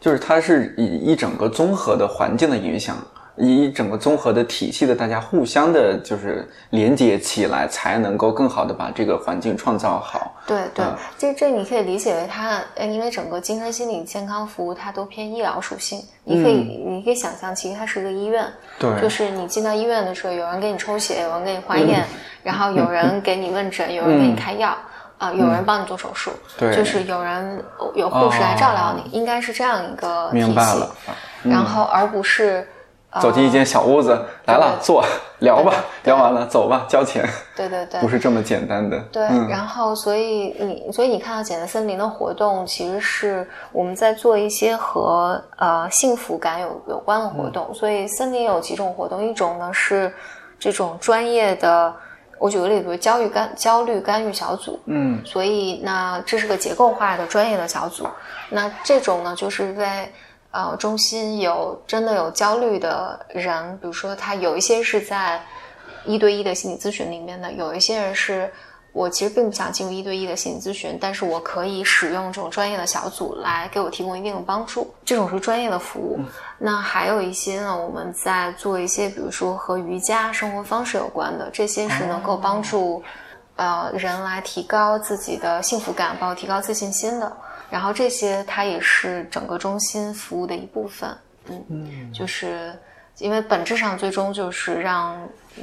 就是它是以一整个综合的环境的影响。以整个综合的体系的，大家互相的，就是连接起来，才能够更好的把这个环境创造好。对对，这这你可以理解为它，因为整个精神心理健康服务它都偏医疗属性，你可以你可以想象，其实它是个医院。对，就是你进到医院的时候，有人给你抽血，有人给你化验，然后有人给你问诊，有人给你开药，啊，有人帮你做手术，对，就是有人有护士来照料你，应该是这样一个体系。然后而不是。走进一间小屋子，来了，坐聊吧，聊完了走吧，交钱。对对对，不是这么简单的。对，然后所以你所以你看到简单森林的活动，其实是我们在做一些和呃幸福感有有关的活动。所以森林有几种活动，一种呢是这种专业的，我举个例子，比如焦虑干焦虑干预小组。嗯，所以那这是个结构化的专业的小组。那这种呢，就是为呃，中心有真的有焦虑的人，比如说他有一些是在一对一的心理咨询里面的，有一些人是我其实并不想进入一对一的心理咨询，但是我可以使用这种专业的小组来给我提供一定的帮助，这种是专业的服务。那还有一些呢，我们在做一些，比如说和瑜伽生活方式有关的，这些是能够帮助呃人来提高自己的幸福感，包括提高自信心的。然后这些它也是整个中心服务的一部分，嗯，嗯就是因为本质上最终就是让，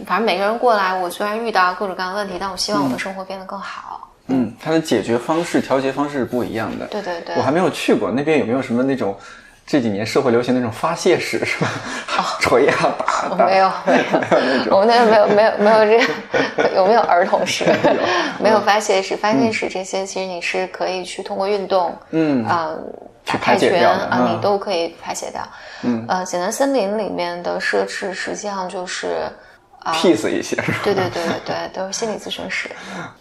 反正每个人过来，我虽然遇到各种各样的问题，但我希望我的生活变得更好。嗯，它的解决方式、调节方式是不一样的。对对对，我还没有去过那边，有没有什么那种？这几年社会流行那种发泄史是吧？锤啊打没有没有，我们那边没有没有没有这个，有没有儿童史？没有发泄史，发泄史这些其实你是可以去通过运动，嗯啊，打泰拳啊，你都可以排泄掉。嗯呃，简单森林里面的设置实际上就是。Peace 一些是吧？对对对对对，都是心理咨询师，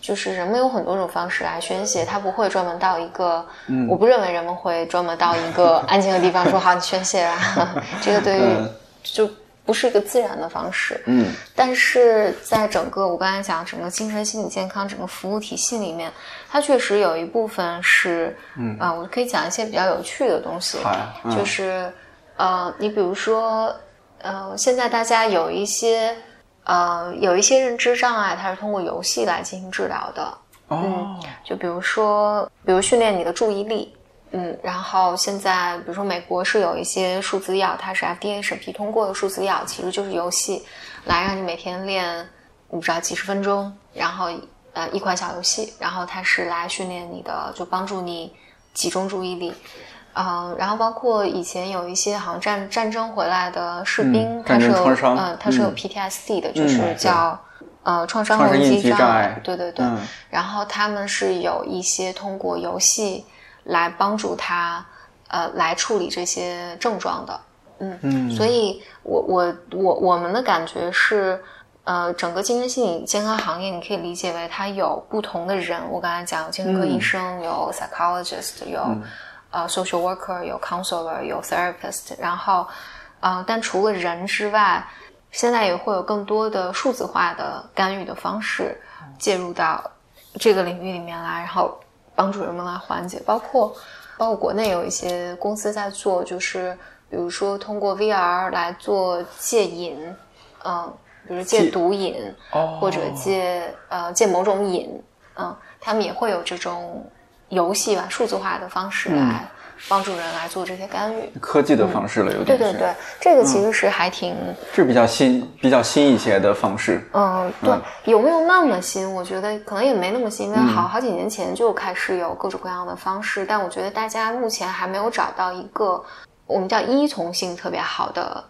就是人们有很多种方式来宣泄，他不会专门到一个，我不认为人们会专门到一个安静的地方说好你宣泄啊，这个对于就不是一个自然的方式。嗯，但是在整个我刚才讲整个精神心理健康整个服务体系里面，它确实有一部分是，嗯。啊，我可以讲一些比较有趣的东西。就是，呃，你比如说，呃，现在大家有一些，呃，有一些认知障碍，它是通过游戏来进行治疗的。哦，就比如说，比如训练你的注意力。嗯，然后现在比如说美国是有一些数字药，它是 FDA 审批通过的数字药，其实就是游戏，来让你每天练，你不知道几十分钟，然后呃一款小游戏，然后它是来训练你的，就帮助你集中注意力，嗯，然后包括以前有一些好像战战争回来的士兵，他是有嗯他是有 PTSD 的，就是叫呃创伤后应激障碍，对对对，然后他们是有一些通过游戏。来帮助他，呃，来处理这些症状的，嗯嗯，所以我我我我们的感觉是，呃，整个精神心理健康行业，你可以理解为它有不同的人。我刚才讲，有精神科医生，有 psychologist，有呃 social worker，有 counselor，有 therapist。然后，呃，但除了人之外，现在也会有更多的数字化的干预的方式介入到这个领域里面来，然后。帮助人们来缓解，包括包括国内有一些公司在做，就是比如说通过 VR 来做戒瘾，嗯，比如戒毒瘾，或者戒呃戒某种瘾，嗯，他们也会有这种游戏吧，数字化的方式来。帮助人来做这些干预，科技的方式了，有点。对对对，这个其实是还挺，是比较新、比较新一些的方式。嗯，对，有没有那么新？我觉得可能也没那么新，因为好好几年前就开始有各种各样的方式，但我觉得大家目前还没有找到一个我们叫依从性特别好的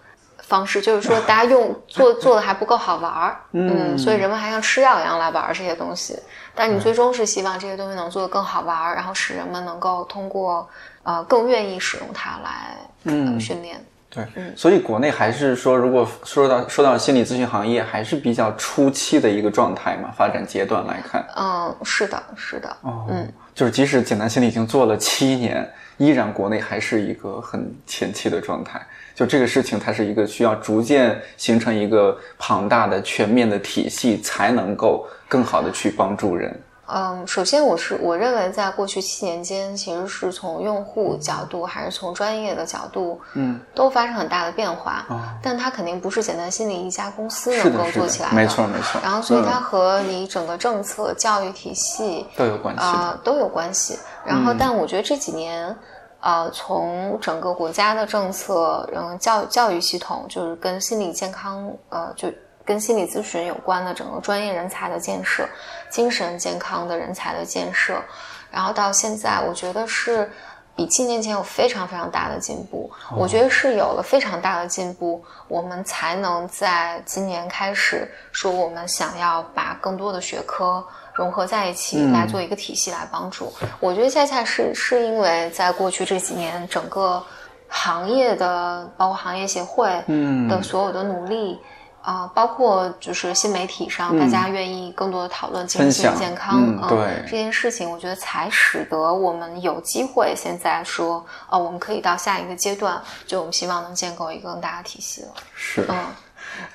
方式，就是说大家用做做的还不够好玩儿，嗯，所以人们还像吃药一样来玩这些东西。但你最终是希望这些东西能做得更好玩儿，然后使人们能够通过。呃，更愿意使用它来嗯训练，对，所以国内还是说，如果说到说到心理咨询行业，还是比较初期的一个状态嘛，发展阶段来看，嗯，是的，是的，哦，嗯，就是即使简单心理已经做了七年，依然国内还是一个很前期的状态，就这个事情，它是一个需要逐渐形成一个庞大的、全面的体系，才能够更好的去帮助人。嗯，首先我是我认为，在过去七年间，其实是从用户角度还是从专业的角度，嗯，都发生很大的变化。但它肯定不是简单心理一家公司能够做起来的，没错没错。然后，所以它和你整个政策、教育体系都有关系啊，都有关系。然后，但我觉得这几年，呃，从整个国家的政策，嗯，教教育系统，就是跟心理健康，呃，就。跟心理咨询有关的整个专业人才的建设，精神健康的人才的建设，然后到现在，我觉得是比七年前有非常非常大的进步。我觉得是有了非常大的进步，我们才能在今年开始说，我们想要把更多的学科融合在一起，来做一个体系来帮助。我觉得恰恰是是因为在过去这几年，整个行业的包括行业协会的所有的努力。啊，包括就是新媒体上，大家愿意更多的讨论精神健康，对这件事情，我觉得才使得我们有机会现在说，哦，我们可以到下一个阶段，就我们希望能建构一个更大的体系了。是，嗯。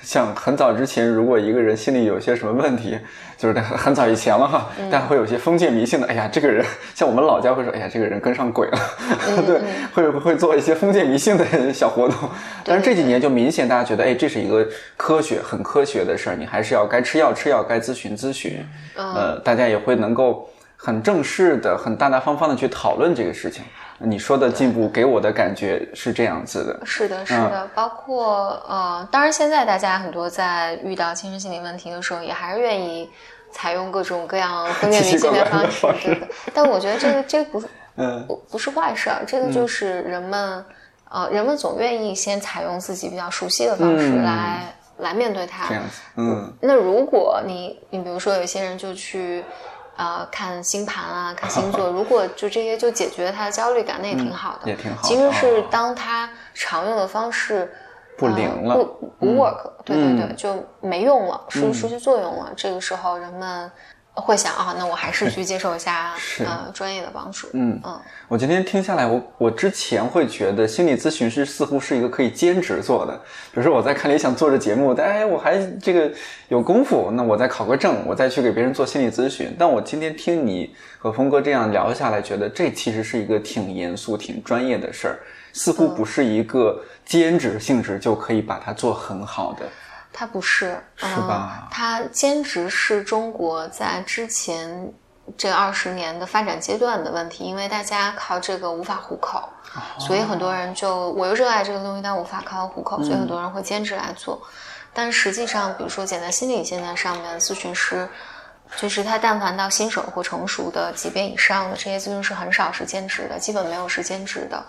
像很早之前，如果一个人心里有些什么问题，就是很很早以前了哈，大家会有些封建迷信的。哎呀，这个人像我们老家会说，哎呀，这个人跟上鬼了，对，会会做一些封建迷信的小活动。但是这几年就明显大家觉得，哎，这是一个科学、很科学的事儿，你还是要该吃药吃药，该咨询咨询。呃，大家也会能够很正式的、很大大方方的去讨论这个事情。你说的进步给我的感觉是这样子的，是的，是的，包括呃，当然现在大家很多在遇到精神心理问题的时候，也还是愿意采用各种各样封建迷信的方式，但我觉得这个 这个不是，嗯，不不是坏事儿，这个就是人们呃，人们总愿意先采用自己比较熟悉的方式来来面对它，这样子，嗯，那如果你你比如说有些人就去。呃，看星盘啊，看星座，如果就这些就解决他的焦虑感，那也挺好的。也挺好。其实是当他常用的方式不灵了，不不 work，对对对，就没用了，失失去作用了。这个时候，人们会想啊，那我还是去接受一下呃专业的帮助。嗯嗯，我今天听下来，我我之前会觉得心理咨询师似乎是一个可以兼职做的，比如说我在看理想做着节目，但哎，我还这个有功夫，那我再考个证，我再去给别人做心理咨询。但我今天听你和峰哥这样聊下来，觉得这其实是一个挺严肃、挺专业的事儿，似乎不是一个兼职性质就可以把它做很好的。它不是，是吧？它兼职是中国在之前这二十年的发展阶段的问题，因为大家靠这个无法糊口，所以很多人就我又热爱这个东西，但无法靠糊口，所以很多人会兼职来做。但实际上，比如说简单心理现在上面咨询师，就是他但凡到新手或成熟的级别以上的这些咨询师，很少是兼职的，基本没有是兼职的。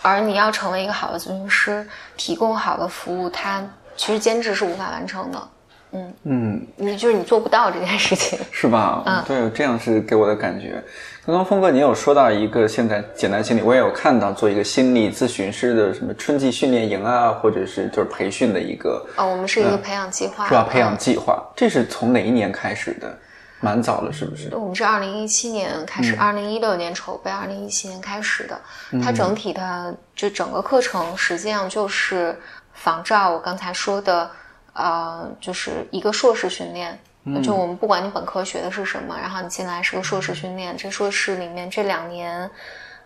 而你要成为一个好的咨询师，提供好的服务，他。其实兼职是无法完成的，嗯嗯，你就是你做不到这件事情，是吧？嗯，对，这样是给我的感觉。刚刚峰哥，你有说到一个现在简单心理，我也有看到做一个心理咨询师的什么春季训练营啊，或者是就是培训的一个。哦，我们是一个培养计划，是吧？培养计划，这是从哪一年开始的？蛮早了，是不是？我们是二零一七年开始，二零一六年筹备，二零一七年开始的。它整体的就整个课程实际上就是。仿照我刚才说的，呃，就是一个硕士训练，就我们不管你本科学的是什么，然后你进来是个硕士训练，这硕士里面这两年，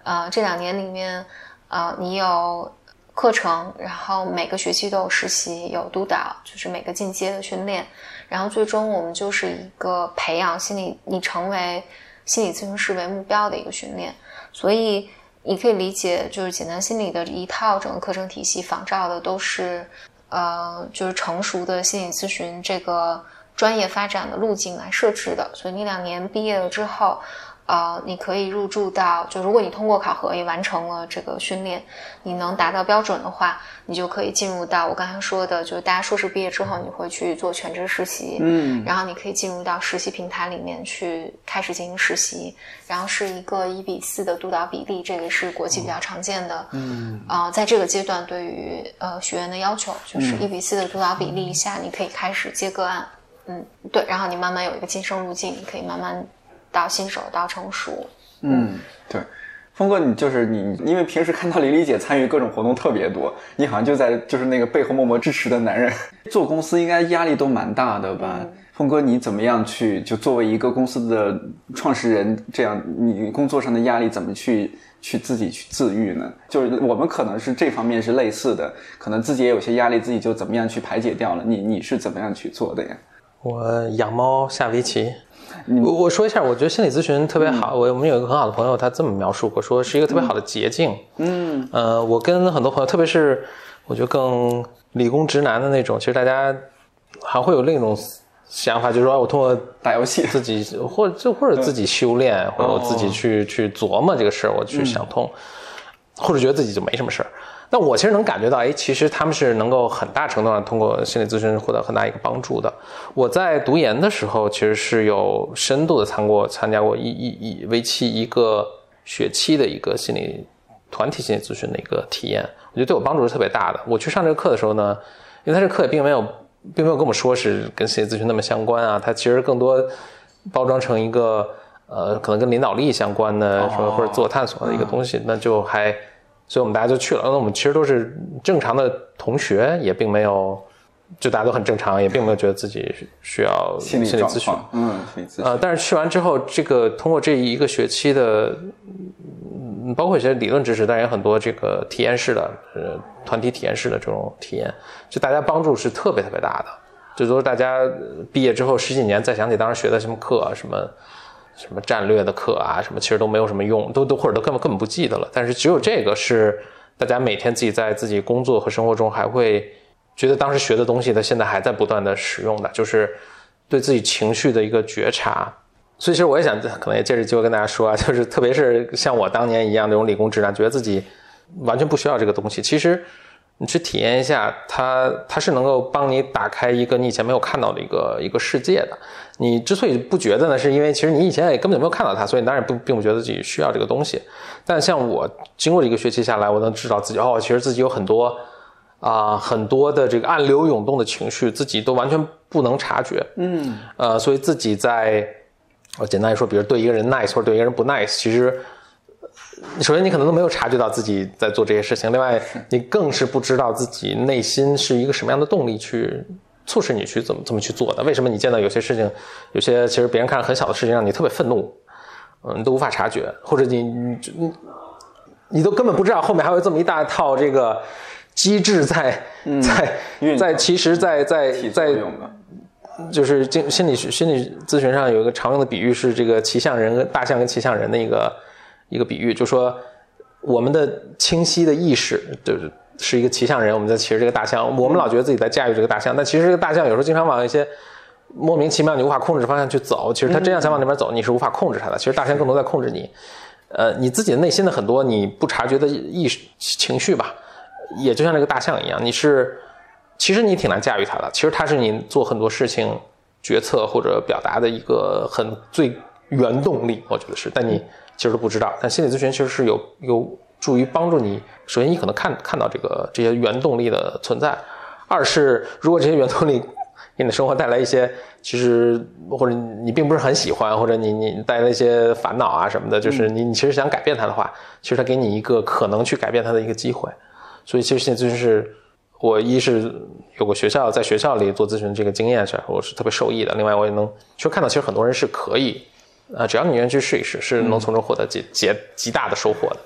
呃，这两年里面，呃，你有课程，然后每个学期都有实习，有督导，就是每个进阶的训练，然后最终我们就是一个培养心理，你成为心理咨询师为目标的一个训练，所以。你可以理解，就是简单心理的一套整个课程体系仿照的都是，呃，就是成熟的心理咨询这个专业发展的路径来设置的。所以你两年毕业了之后。啊，你可以入驻到，就如果你通过考核也完成了这个训练，你能达到标准的话，你就可以进入到我刚才说的，就是大家硕士毕业之后，你会去做全职实习，嗯，然后你可以进入到实习平台里面去开始进行实习，然后是一个一比四的督导比例，这个是国际比较常见的，嗯，啊，在这个阶段对于呃学员的要求就是一比四的督导比例下，你可以开始接个案，嗯，对，然后你慢慢有一个晋升路径，你可以慢慢。到新手到成熟，嗯，对，峰哥，你就是你，因为平时看到李李姐参与各种活动特别多，你好像就在就是那个背后默默支持的男人。做公司应该压力都蛮大的吧？峰哥，你怎么样去就作为一个公司的创始人，这样你工作上的压力怎么去去自己去自愈呢？就是我们可能是这方面是类似的，可能自己也有些压力，自己就怎么样去排解掉了。你你是怎么样去做的呀？我养猫下围棋。我我说一下，我觉得心理咨询特别好。我我们有一个很好的朋友，他这么描述过，说是一个特别好的捷径。嗯，呃，我跟很多朋友，特别是我觉得更理工直男的那种，其实大家还会有另一种想法，就是说我通过打游戏，自己或就或者自己修炼，或者我自己去去琢磨这个事儿，我去想通，或者觉得自己就没什么事儿。那我其实能感觉到，哎，其实他们是能够很大程度上通过心理咨询获得很大一个帮助的。我在读研的时候，其实是有深度的参过参加过一一一为期一个学期的一个心理团体心理咨询的一个体验，我觉得对我帮助是特别大的。我去上这个课的时候呢，因为他这课也并没有并没有跟我们说是跟心理咨询那么相关啊，它其实更多包装成一个呃可能跟领导力相关的说或者自我探索的一个东西，那就还。所以我们大家就去了。那我们其实都是正常的同学，也并没有，就大家都很正常，也并没有觉得自己需要心理咨询。嗯，心理咨询。呃，但是去完之后，这个通过这一个学期的，包括一些理论知识，当然也很多这个体验式的，呃，团体体验式的这种体验，就大家帮助是特别特别大的。就说大家毕业之后十几年再想起当时学的什么课啊，什么。什么战略的课啊，什么其实都没有什么用，都都或者都根本根本不记得了。但是只有这个是大家每天自己在自己工作和生活中还会觉得当时学的东西，它现在还在不断的使用的，就是对自己情绪的一个觉察。所以其实我也想，可能也借着机会跟大家说啊，就是特别是像我当年一样那种理工直男，觉得自己完全不需要这个东西，其实。你去体验一下，它它是能够帮你打开一个你以前没有看到的一个一个世界的。你之所以不觉得呢，是因为其实你以前也根本就没有看到它，所以当然不并不觉得自己需要这个东西。但像我经过一个学期下来，我能知道自己哦，其实自己有很多啊很多的这个暗流涌动的情绪，自己都完全不能察觉。嗯，呃，所以自己在我简单来说，比如对一个人 nice 或者对一个人不 nice，其实首先你可能都没有察觉到自己在做这些事情，另外你更是不知道自己内心是一个什么样的动力去促使你去怎么怎么去做的。为什么你见到有些事情，有些其实别人看着很小的事情让你特别愤怒，嗯，你都无法察觉，或者你你你你都根本不知道后面还有这么一大套这个机制在在在，其实，在在在。就是经心理学、心理咨询上有一个常用的比喻是这个骑象人跟大象跟骑象人的一个一个比喻，就说我们的清晰的意识就是是一个骑象人，我们在骑着这个大象，我们老觉得自己在驾驭这个大象，但其实这个大象有时候经常往一些莫名其妙你无法控制的方向去走，其实它真要想往那边走，你是无法控制它的。其实大象更多在控制你，呃，你自己的内心的很多你不察觉的意识情绪吧，也就像这个大象一样，你是。其实你挺难驾驭它的，其实它是你做很多事情、决策或者表达的一个很最原动力，我觉得是。但你其实都不知道。但心理咨询其实是有有助于帮助你。首先，你可能看看到这个这些原动力的存在；二是，如果这些原动力给你的生活带来一些其实或者你并不是很喜欢，或者你你带来一些烦恼啊什么的，就是你你其实想改变它的话，其实它给你一个可能去改变它的一个机会。所以，其实心理咨询是。我一是有个学校，在学校里做咨询这个经验是，我是特别受益的。另外，我也能其实看到，其实很多人是可以，呃，只要你愿意去试一试，是能从中获得极极极大的收获的。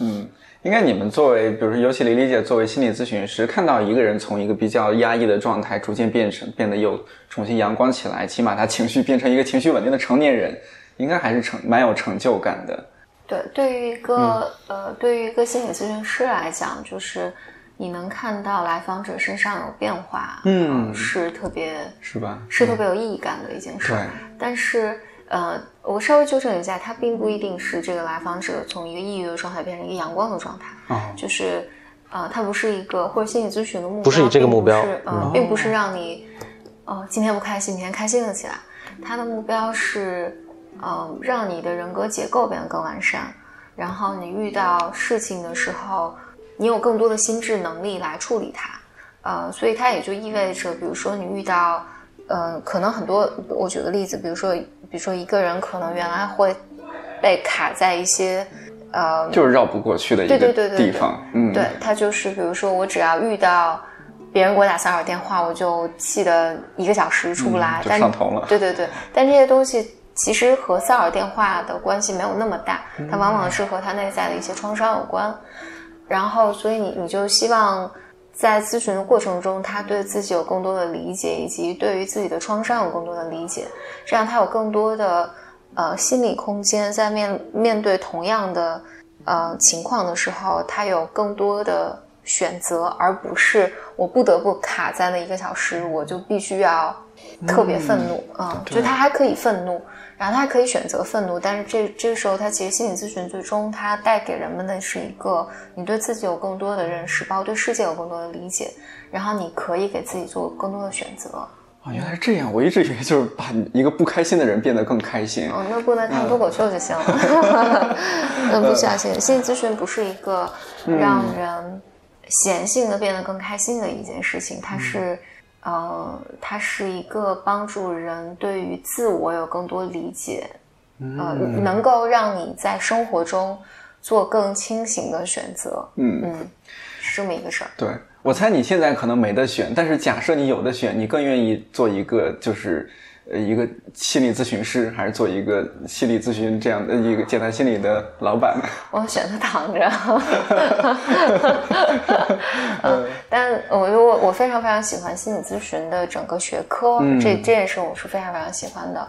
嗯，应该你们作为，比如说，尤其李李姐作为心理咨询师，看到一个人从一个比较压抑的状态，逐渐变成变得又重新阳光起来，起码他情绪变成一个情绪稳定的成年人，应该还是成蛮有成就感的。对，对于一个呃，对于一个心理咨询师来讲，就是。你能看到来访者身上有变化，嗯，是特别是吧？是特别有意义感的一件事。对。但是，呃，我稍微纠正一下，它并不一定是这个来访者从一个抑郁的状态变成一个阳光的状态。哦。就是，呃，它不是一个或者心理咨询的目标，不是以这个目标，嗯，并不是让你，呃，今天不开心，明天开心了起来。它的目标是，呃，让你的人格结构变得更完善，然后你遇到事情的时候。你有更多的心智能力来处理它，呃，所以它也就意味着，比如说你遇到，呃，可能很多，我举个例子，比如说，比如说一个人可能原来会被卡在一些，呃，就是绕不过去的一个地方，嗯，对他就是，比如说我只要遇到别人给我打骚扰电话，我就气得一个小时出不来，就上头了，对对对，但这些东西其实和骚扰电话的关系没有那么大，它往往是和他内在的一些创伤有关。然后，所以你你就希望在咨询的过程中，他对自己有更多的理解，以及对于自己的创伤有更多的理解，这样他有更多的呃心理空间，在面面对同样的呃情况的时候，他有更多的选择，而不是我不得不卡在那一个小时，我就必须要特别愤怒啊，就他还可以愤怒。然后他还可以选择愤怒，但是这这个时候，他其实心理咨询最终他带给人们的是一个你对自己有更多的认识，包括对世界有更多的理解，然后你可以给自己做更多的选择。啊，原来是这样！我一直以为就是把一个不开心的人变得更开心。哦，那不能看脱口秀就行了。那 不相信，心理咨询不是一个让人闲性的变得更开心的一件事情，它是。呃，它是一个帮助人对于自我有更多理解，呃，能够让你在生活中做更清醒的选择。嗯嗯，是这么一个事儿。对，我猜你现在可能没得选，但是假设你有的选，你更愿意做一个就是。呃，一个心理咨询师，还是做一个心理咨询这样的一个简单心理的老板？我选择躺着。嗯，但我我我非常非常喜欢心理咨询的整个学科，这这也是我是非常非常喜欢的。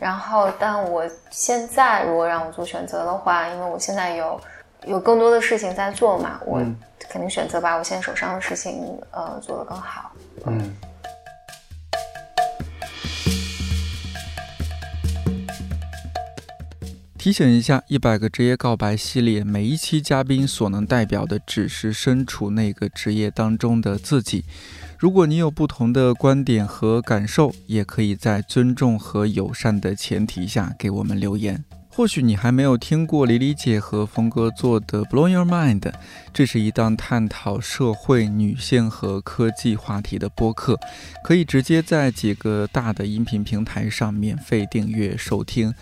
然后，但我现在如果让我做选择的话，因为我现在有有更多的事情在做嘛，我肯定选择把我现在手上的事情呃做得更好。嗯。提醒一下，一百个职业告白系列，每一期嘉宾所能代表的只是身处那个职业当中的自己。如果你有不同的观点和感受，也可以在尊重和友善的前提下给我们留言。或许你还没有听过李李姐和峰哥做的《Blow Your Mind》，这是一档探讨社会、女性和科技话题的播客，可以直接在几个大的音频平台上免费订阅收听。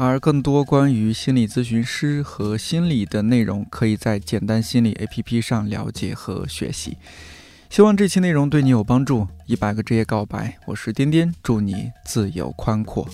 而更多关于心理咨询师和心理的内容，可以在简单心理 APP 上了解和学习。希望这期内容对你有帮助。一百个职业告白，我是颠颠，祝你自由宽阔。